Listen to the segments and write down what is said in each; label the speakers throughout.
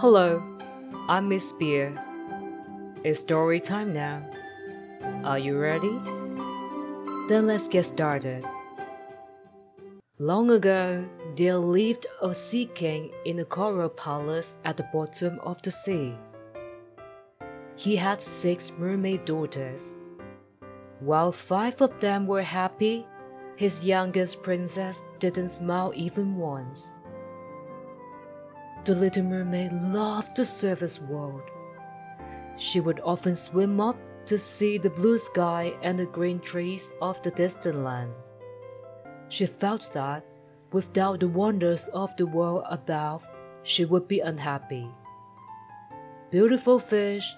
Speaker 1: Hello, I'm Miss Beer. It's story time now. Are you ready? Then let's get started. Long ago, there lived a sea king in a coral palace at the bottom of the sea. He had six mermaid daughters. While five of them were happy, his youngest princess didn't smile even once. The little mermaid loved the surface world. She would often swim up to see the blue sky and the green trees of the distant land. She felt that, without the wonders of the world above, she would be unhappy. Beautiful fish,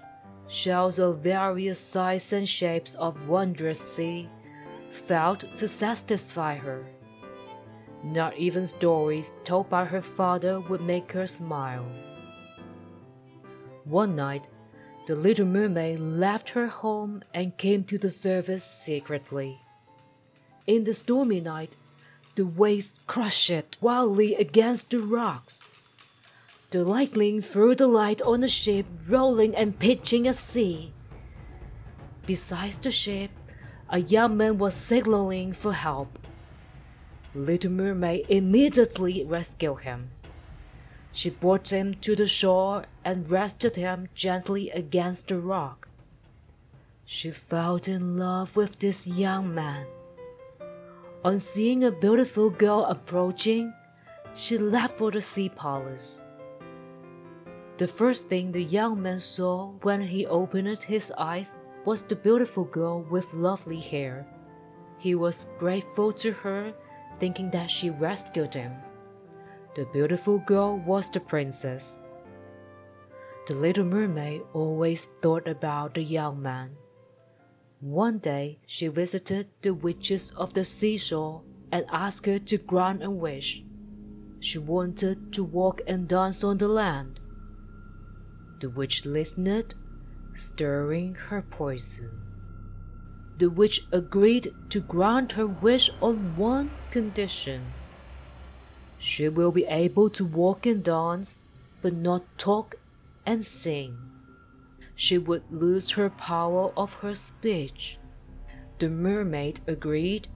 Speaker 1: shells of various sizes and shapes of wondrous sea, failed to satisfy her. Not even stories told by her father would make her smile. One night, the little mermaid left her home and came to the surface secretly. In the stormy night, the waves crashed wildly against the rocks. The lightning threw the light on the ship rolling and pitching at sea. Besides the ship, a young man was signaling for help. Little Mermaid immediately rescued him. She brought him to the shore and rested him gently against the rock. She fell in love with this young man. On seeing a beautiful girl approaching, she left for the sea palace. The first thing the young man saw when he opened his eyes was the beautiful girl with lovely hair. He was grateful to her thinking that she rescued him. The beautiful girl was the princess. The little mermaid always thought about the young man. One day she visited the witches of the seashore and asked her to grant a wish. She wanted to walk and dance on the land. The witch listened, stirring her poison the witch agreed to grant her wish on one condition. She will be able to walk and dance, but not talk and sing. She would lose her power of her speech. The mermaid agreed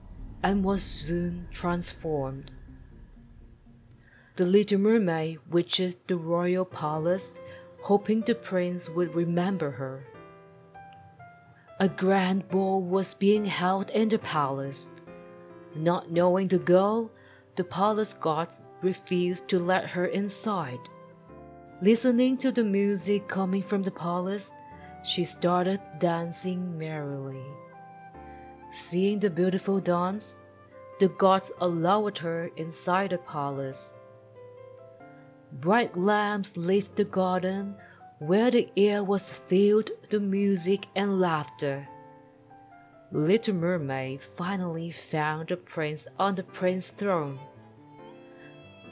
Speaker 1: and was soon transformed. The little mermaid reached the royal palace, hoping the prince would remember her. A grand ball was being held in the palace. Not knowing the girl, the palace guards refused to let her inside. Listening to the music coming from the palace, she started dancing merrily. Seeing the beautiful dance, the gods allowed her inside the palace. Bright lamps lit the garden where the air was filled with music and laughter. Little Mermaid finally found the prince on the prince's throne.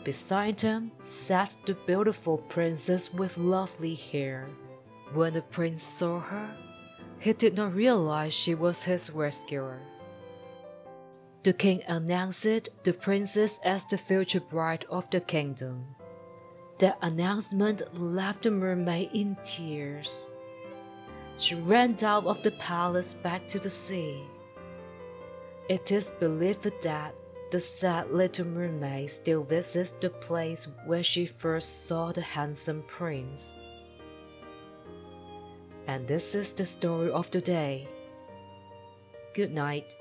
Speaker 1: Beside him sat the beautiful princess with lovely hair. When the prince saw her, he did not realize she was his rescuer. The king announced the princess as the future bride of the kingdom. The announcement left the mermaid in tears. She ran out of the palace back to the sea. It is believed that the sad little mermaid still visits the place where she first saw the handsome prince. And this is the story of the day. Good night.